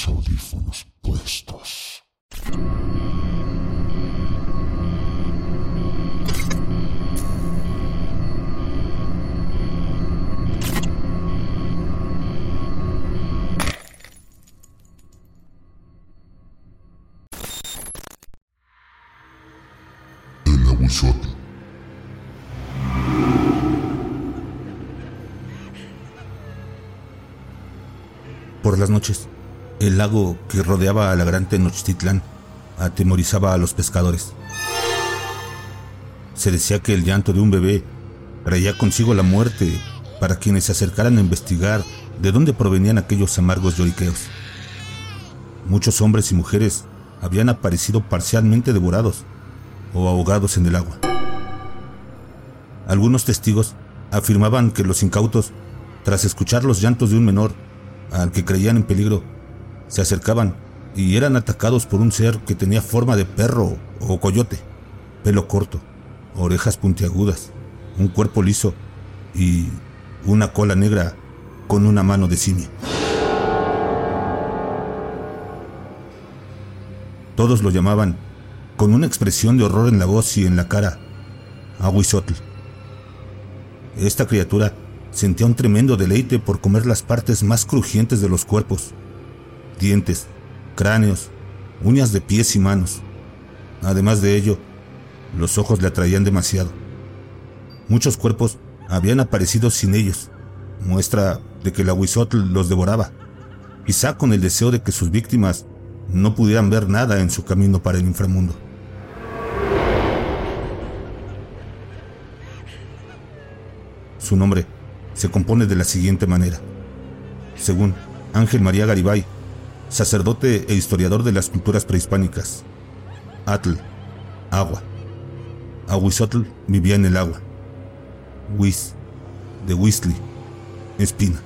los audífonos puestos. El aguizote. Por las noches, el lago que rodeaba a la gran Tenochtitlán atemorizaba a los pescadores. Se decía que el llanto de un bebé traía consigo la muerte para quienes se acercaran a investigar de dónde provenían aquellos amargos lloriqueos. Muchos hombres y mujeres habían aparecido parcialmente devorados o ahogados en el agua. Algunos testigos afirmaban que los incautos, tras escuchar los llantos de un menor al que creían en peligro, se acercaban y eran atacados por un ser que tenía forma de perro o coyote, pelo corto, orejas puntiagudas, un cuerpo liso y una cola negra con una mano de simio. Todos lo llamaban, con una expresión de horror en la voz y en la cara, Aguizotl. Esta criatura sentía un tremendo deleite por comer las partes más crujientes de los cuerpos, dientes, cráneos, uñas de pies y manos. Además de ello, los ojos le atraían demasiado. Muchos cuerpos habían aparecido sin ellos, muestra de que el aguizotl los devoraba, quizá con el deseo de que sus víctimas no pudieran ver nada en su camino para el inframundo. Su nombre se compone de la siguiente manera. Según Ángel María Garibay, sacerdote e historiador de las culturas prehispánicas. Atl, agua. Aguizotl vivía en el agua. Whis, de Whistly, espina.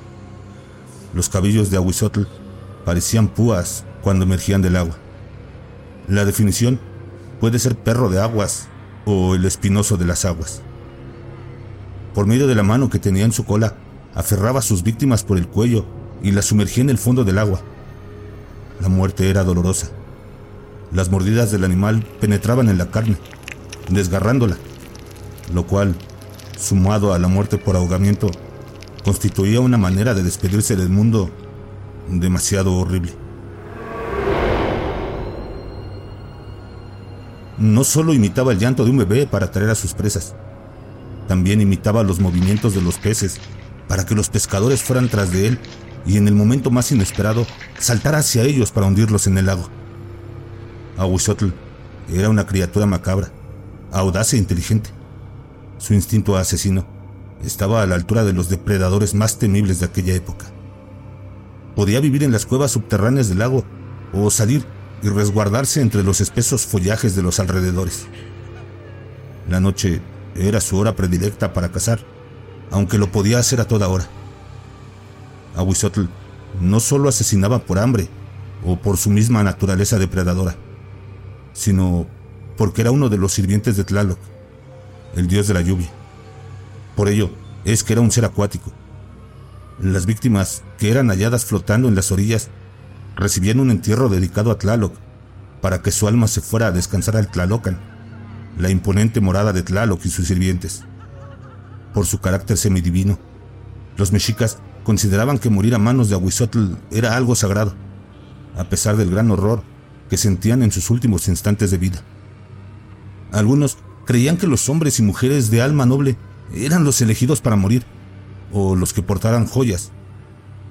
Los cabellos de Aguizotl parecían púas cuando emergían del agua. La definición puede ser perro de aguas o el espinoso de las aguas. Por medio de la mano que tenía en su cola, aferraba a sus víctimas por el cuello y las sumergía en el fondo del agua. La muerte era dolorosa. Las mordidas del animal penetraban en la carne, desgarrándola, lo cual, sumado a la muerte por ahogamiento, constituía una manera de despedirse del mundo demasiado horrible. No solo imitaba el llanto de un bebé para atraer a sus presas, también imitaba los movimientos de los peces para que los pescadores fueran tras de él y en el momento más inesperado saltara hacia ellos para hundirlos en el lago. Aguizotl era una criatura macabra, audaz e inteligente. Su instinto asesino estaba a la altura de los depredadores más temibles de aquella época. Podía vivir en las cuevas subterráneas del lago o salir y resguardarse entre los espesos follajes de los alrededores. La noche era su hora predilecta para cazar, aunque lo podía hacer a toda hora. Aguizotl no solo asesinaba por hambre o por su misma naturaleza depredadora, sino porque era uno de los sirvientes de Tlaloc, el dios de la lluvia. Por ello es que era un ser acuático. Las víctimas que eran halladas flotando en las orillas recibían un entierro dedicado a Tlaloc para que su alma se fuera a descansar al Tlalocan, la imponente morada de Tlaloc y sus sirvientes. Por su carácter semidivino, los mexicas consideraban que morir a manos de Aguizotl era algo sagrado, a pesar del gran horror que sentían en sus últimos instantes de vida. Algunos creían que los hombres y mujeres de alma noble eran los elegidos para morir, o los que portaran joyas,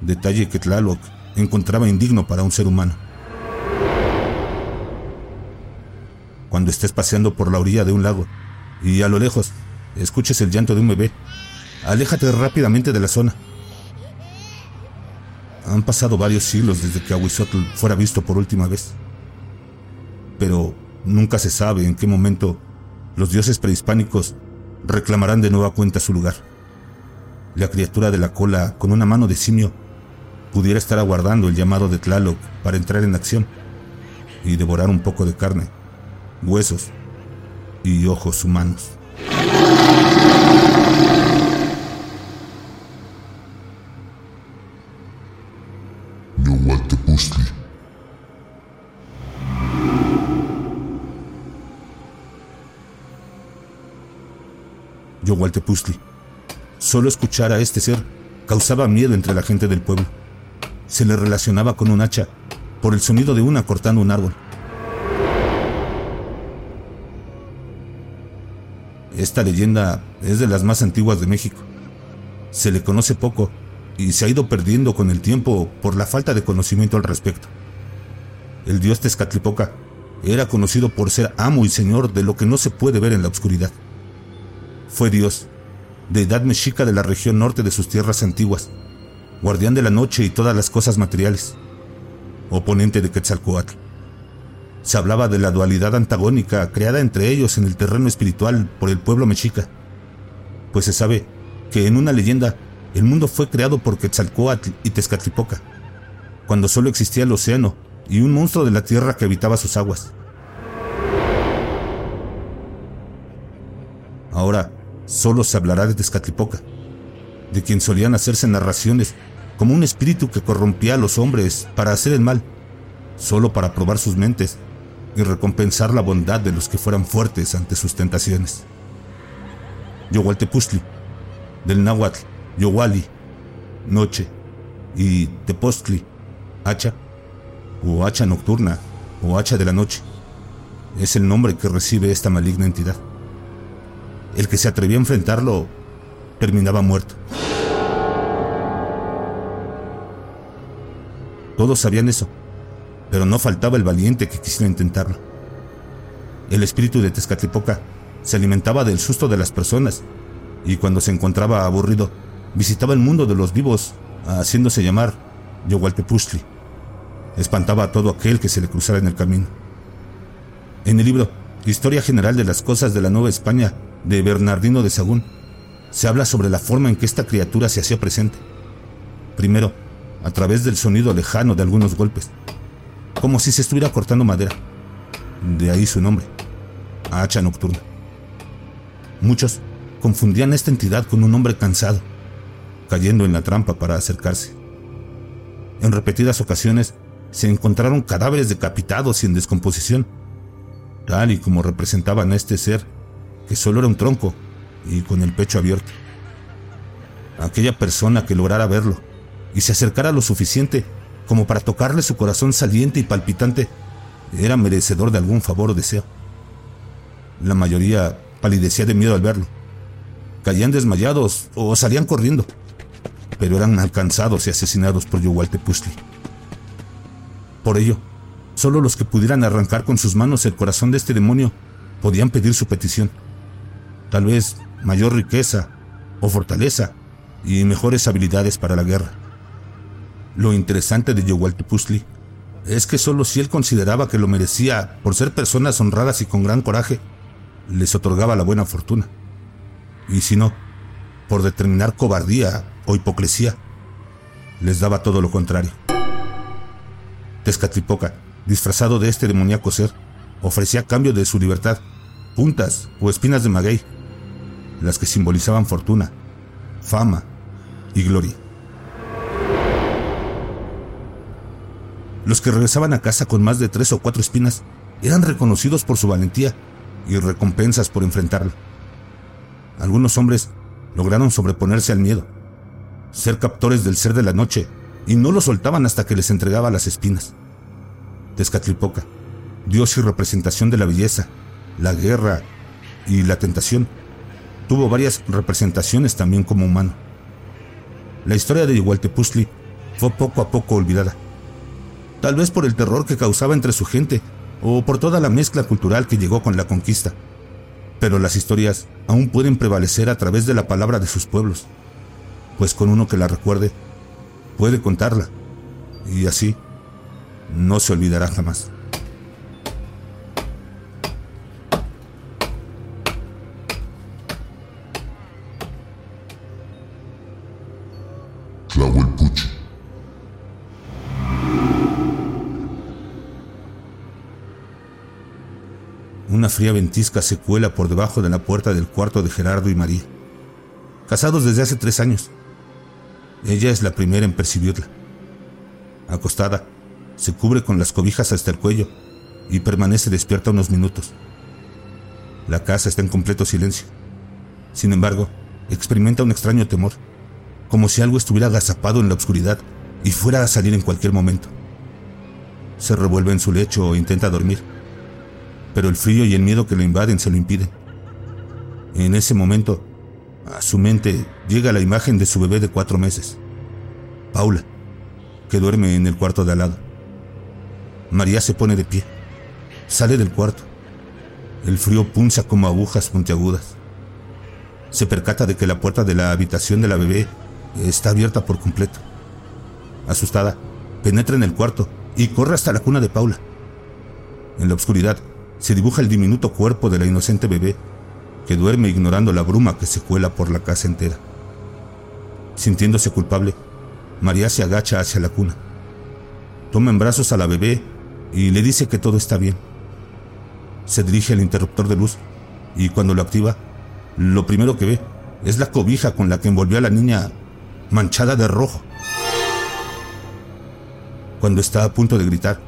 detalle que Tlaloc encontraba indigno para un ser humano. Cuando estés paseando por la orilla de un lago y a lo lejos escuches el llanto de un bebé, aléjate rápidamente de la zona. Han pasado varios siglos desde que Aguizotl fuera visto por última vez. Pero nunca se sabe en qué momento los dioses prehispánicos reclamarán de nueva cuenta su lugar. La criatura de la cola con una mano de simio pudiera estar aguardando el llamado de Tlaloc para entrar en acción y devorar un poco de carne, huesos y ojos humanos. Yo, Walter Pustli. Solo escuchar a este ser causaba miedo entre la gente del pueblo. Se le relacionaba con un hacha por el sonido de una cortando un árbol. Esta leyenda es de las más antiguas de México. Se le conoce poco y se ha ido perdiendo con el tiempo por la falta de conocimiento al respecto. El dios Tezcatlipoca era conocido por ser amo y señor de lo que no se puede ver en la oscuridad. Fue dios, deidad mexica de la región norte de sus tierras antiguas, guardián de la noche y todas las cosas materiales, oponente de Quetzalcoatl. Se hablaba de la dualidad antagónica creada entre ellos en el terreno espiritual por el pueblo mexica, pues se sabe que en una leyenda el mundo fue creado por Quetzalcoatl y Tezcatlipoca, cuando solo existía el océano y un monstruo de la tierra que habitaba sus aguas. Ahora solo se hablará de Tezcatlipoca, de quien solían hacerse narraciones como un espíritu que corrompía a los hombres para hacer el mal, solo para probar sus mentes y recompensar la bondad de los que fueran fuertes ante sus tentaciones. Yohualtepustli, del náhuatl, Yowali, noche, y Tepostli, hacha, o hacha nocturna, o hacha de la noche. Es el nombre que recibe esta maligna entidad. El que se atrevía a enfrentarlo terminaba muerto. Todos sabían eso, pero no faltaba el valiente que quisiera intentarlo. El espíritu de Tezcatlipoca se alimentaba del susto de las personas y cuando se encontraba aburrido, visitaba el mundo de los vivos, haciéndose llamar Yohualtepustli espantaba a todo aquel que se le cruzara en el camino. En el libro Historia General de las Cosas de la Nueva España de Bernardino de Sagún, se habla sobre la forma en que esta criatura se hacía presente. Primero, a través del sonido lejano de algunos golpes, como si se estuviera cortando madera. De ahí su nombre, hacha nocturna. Muchos confundían esta entidad con un hombre cansado, cayendo en la trampa para acercarse. En repetidas ocasiones se encontraron cadáveres decapitados y en descomposición, tal y como representaban a este ser, que solo era un tronco y con el pecho abierto. Aquella persona que lograra verlo y se acercara lo suficiente como para tocarle su corazón saliente y palpitante, era merecedor de algún favor o deseo. La mayoría palidecía de miedo al verlo. Caían desmayados o salían corriendo, pero eran alcanzados y asesinados por Yowaltepustli. Por ello, solo los que pudieran arrancar con sus manos el corazón de este demonio podían pedir su petición. Tal vez mayor riqueza o fortaleza y mejores habilidades para la guerra. Lo interesante de Yohualtepustli es que solo si él consideraba que lo merecía por ser personas honradas y con gran coraje, les otorgaba la buena fortuna. Y si no, por determinar cobardía o hipocresía, les daba todo lo contrario. Tezcatlipoca, disfrazado de este demoníaco ser, ofrecía a cambio de su libertad puntas o espinas de maguey, las que simbolizaban fortuna, fama y gloria. Los que regresaban a casa con más de tres o cuatro espinas eran reconocidos por su valentía y recompensas por enfrentarlo. Algunos hombres lograron sobreponerse al miedo, ser captores del ser de la noche y no lo soltaban hasta que les entregaba las espinas. Tezcatlipoca, dios y representación de la belleza, la guerra y la tentación, tuvo varias representaciones también como humano. La historia de Igualtepuzli fue poco a poco olvidada, tal vez por el terror que causaba entre su gente o por toda la mezcla cultural que llegó con la conquista. Pero las historias aún pueden prevalecer a través de la palabra de sus pueblos, pues con uno que la recuerde puede contarla y así no se olvidará jamás. Tlahuelpuchi. Una fría ventisca se cuela por debajo de la puerta del cuarto de Gerardo y María, casados desde hace tres años. Ella es la primera en percibirla. Acostada, se cubre con las cobijas hasta el cuello y permanece despierta unos minutos. La casa está en completo silencio. Sin embargo, experimenta un extraño temor, como si algo estuviera agazapado en la oscuridad y fuera a salir en cualquier momento. Se revuelve en su lecho e intenta dormir, pero el frío y el miedo que lo invaden se lo impiden. En ese momento, a su mente llega la imagen de su bebé de cuatro meses, Paula, que duerme en el cuarto de al lado. María se pone de pie, sale del cuarto. El frío punza como agujas puntiagudas. Se percata de que la puerta de la habitación de la bebé está abierta por completo. Asustada, penetra en el cuarto y corre hasta la cuna de Paula. En la oscuridad se dibuja el diminuto cuerpo de la inocente bebé que duerme ignorando la bruma que se cuela por la casa entera. Sintiéndose culpable, María se agacha hacia la cuna. Toma en brazos a la bebé y le dice que todo está bien. Se dirige al interruptor de luz y cuando lo activa, lo primero que ve es la cobija con la que envolvió a la niña manchada de rojo. Cuando está a punto de gritar,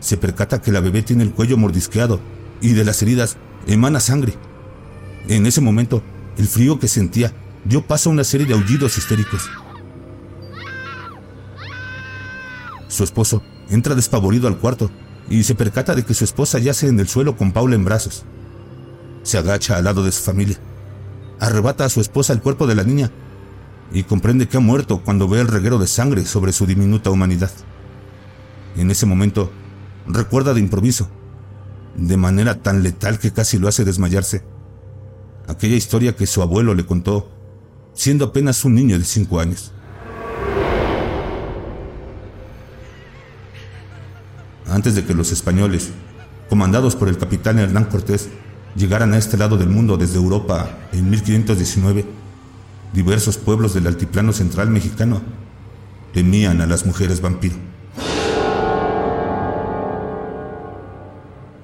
se percata que la bebé tiene el cuello mordisqueado y de las heridas emana sangre. En ese momento, el frío que sentía dio paso a una serie de aullidos histéricos. Su esposo entra despavorido al cuarto y se percata de que su esposa yace en el suelo con Paula en brazos. Se agacha al lado de su familia, arrebata a su esposa el cuerpo de la niña y comprende que ha muerto cuando ve el reguero de sangre sobre su diminuta humanidad. En ese momento, recuerda de improviso, de manera tan letal que casi lo hace desmayarse, aquella historia que su abuelo le contó, siendo apenas un niño de cinco años. Antes de que los españoles, comandados por el capitán Hernán Cortés, llegaran a este lado del mundo desde Europa en 1519, diversos pueblos del altiplano central mexicano temían a las mujeres vampiro.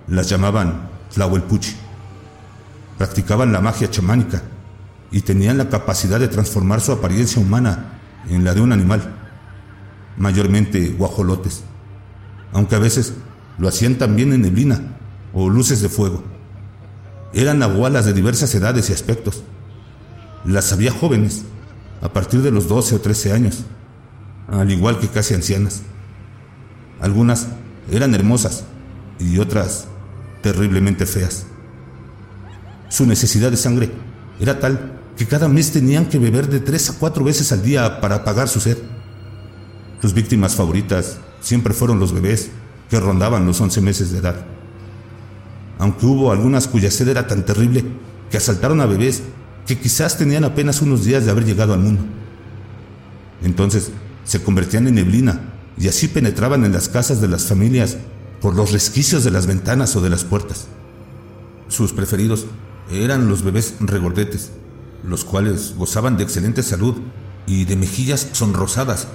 Las llamaban Tlahuelpuchi practicaban la magia chamánica y tenían la capacidad de transformar su apariencia humana en la de un animal, mayormente guajolotes, aunque a veces lo hacían también en neblina o luces de fuego. Eran agualas de diversas edades y aspectos. Las había jóvenes, a partir de los 12 o 13 años, al igual que casi ancianas. Algunas eran hermosas y otras terriblemente feas. Su necesidad de sangre era tal que cada mes tenían que beber de tres a cuatro veces al día para apagar su sed. Sus víctimas favoritas siempre fueron los bebés que rondaban los once meses de edad. Aunque hubo algunas cuya sed era tan terrible que asaltaron a bebés que quizás tenían apenas unos días de haber llegado al mundo. Entonces se convertían en neblina y así penetraban en las casas de las familias por los resquicios de las ventanas o de las puertas. Sus preferidos eran los bebés regordetes, los cuales gozaban de excelente salud y de mejillas sonrosadas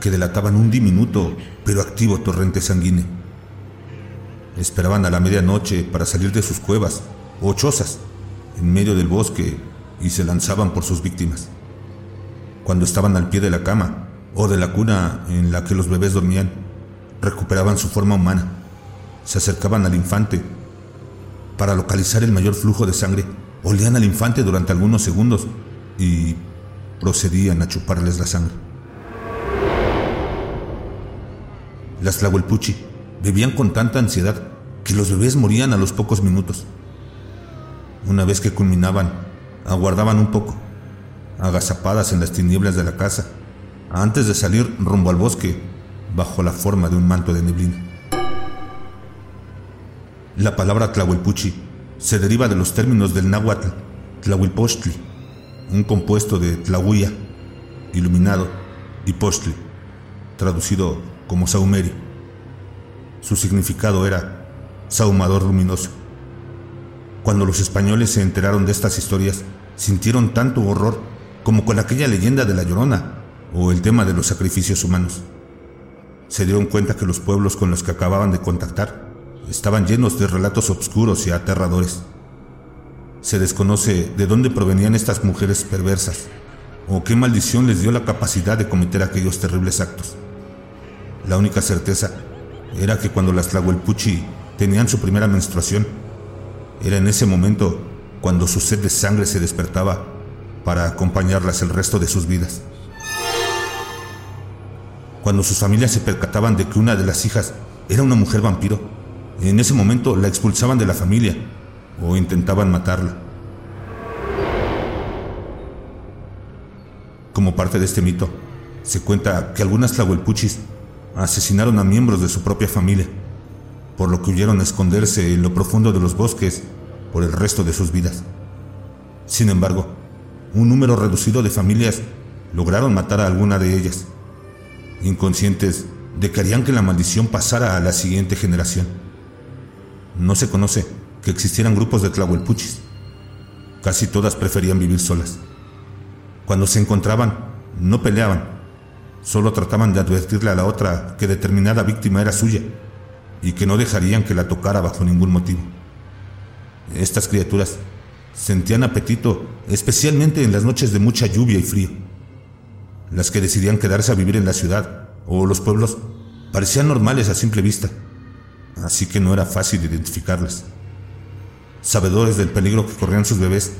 que delataban un diminuto pero activo torrente sanguíneo. Esperaban a la medianoche para salir de sus cuevas o chozas en medio del bosque y se lanzaban por sus víctimas. Cuando estaban al pie de la cama o de la cuna en la que los bebés dormían, recuperaban su forma humana, se acercaban al infante para localizar el mayor flujo de sangre, olían al infante durante algunos segundos y procedían a chuparles la sangre. Las Tlahuelpuchi bebían con tanta ansiedad que los bebés morían a los pocos minutos. Una vez que culminaban, aguardaban un poco, agazapadas en las tinieblas de la casa, antes de salir rumbo al bosque bajo la forma de un manto de neblina. La palabra Tlahuelpuchi se deriva de los términos del náhuatl Tlahuilpostli, un compuesto de Tlahuia, iluminado, y Postli, traducido como Saumeri. Su significado era saumador luminoso. Cuando los españoles se enteraron de estas historias, sintieron tanto horror como con aquella leyenda de la Llorona o el tema de los sacrificios humanos. Se dieron cuenta que los pueblos con los que acababan de contactar estaban llenos de relatos oscuros y aterradores. Se desconoce de dónde provenían estas mujeres perversas o qué maldición les dio la capacidad de cometer aquellos terribles actos. La única certeza era que cuando las Tlahuelpuchi tenían su primera menstruación, era en ese momento cuando su sed de sangre se despertaba para acompañarlas el resto de sus vidas. Cuando sus familias se percataban de que una de las hijas era una mujer vampiro, en ese momento la expulsaban de la familia o intentaban matarla. Como parte de este mito, se cuenta que algunas tlahuelpuchis asesinaron a miembros de su propia familia, por lo que huyeron a esconderse en lo profundo de los bosques por el resto de sus vidas. Sin embargo, un número reducido de familias lograron matar a alguna de ellas, inconscientes de que harían que la maldición pasara a la siguiente generación. No se conoce que existieran grupos de tlahuelpuchis. Casi todas preferían vivir solas. Cuando se encontraban, no peleaban, solo trataban de advertirle a la otra que determinada víctima era suya y que no dejarían que la tocara bajo ningún motivo. Estas criaturas sentían apetito especialmente en las noches de mucha lluvia y frío. Las que decidían quedarse a vivir en la ciudad o los pueblos parecían normales a simple vista, así que no era fácil identificarlas. Sabedores del peligro que corrían sus bebés,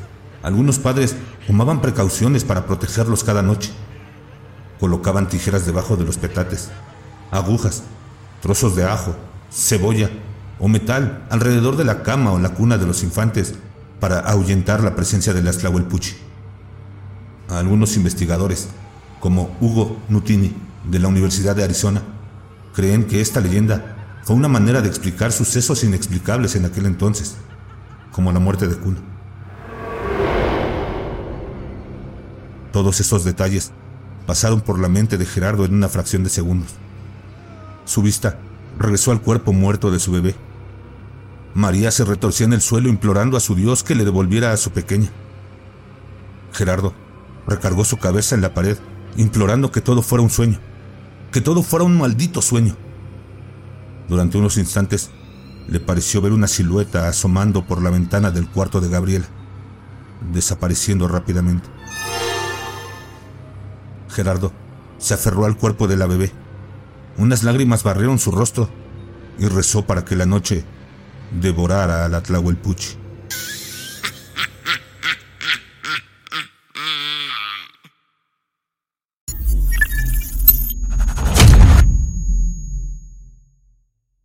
algunos padres tomaban precauciones para protegerlos cada noche. Colocaban tijeras debajo de los petates, agujas, trozos de ajo, cebolla o metal alrededor de la cama o la cuna de los infantes para ahuyentar la presencia de las Tlahuelpuchi. Algunos investigadores, como Hugo Nutini, de la Universidad de Arizona, creen que esta leyenda fue una manera de explicar sucesos inexplicables en aquel entonces, como la muerte de Kuno. Todos esos detalles pasaron por la mente de Gerardo en una fracción de segundos. Su vista regresó al cuerpo muerto de su bebé. María se retorcía en el suelo implorando a su Dios que le devolviera a su pequeña. Gerardo recargó su cabeza en la pared, implorando que todo fuera un sueño, que todo fuera un maldito sueño. Durante unos instantes le pareció ver una silueta asomando por la ventana del cuarto de Gabriela, desapareciendo rápidamente. Gerardo se aferró al cuerpo de la bebé unas lágrimas barrieron su rostro y rezó para que la noche devorara a la Tlahuelpuchi.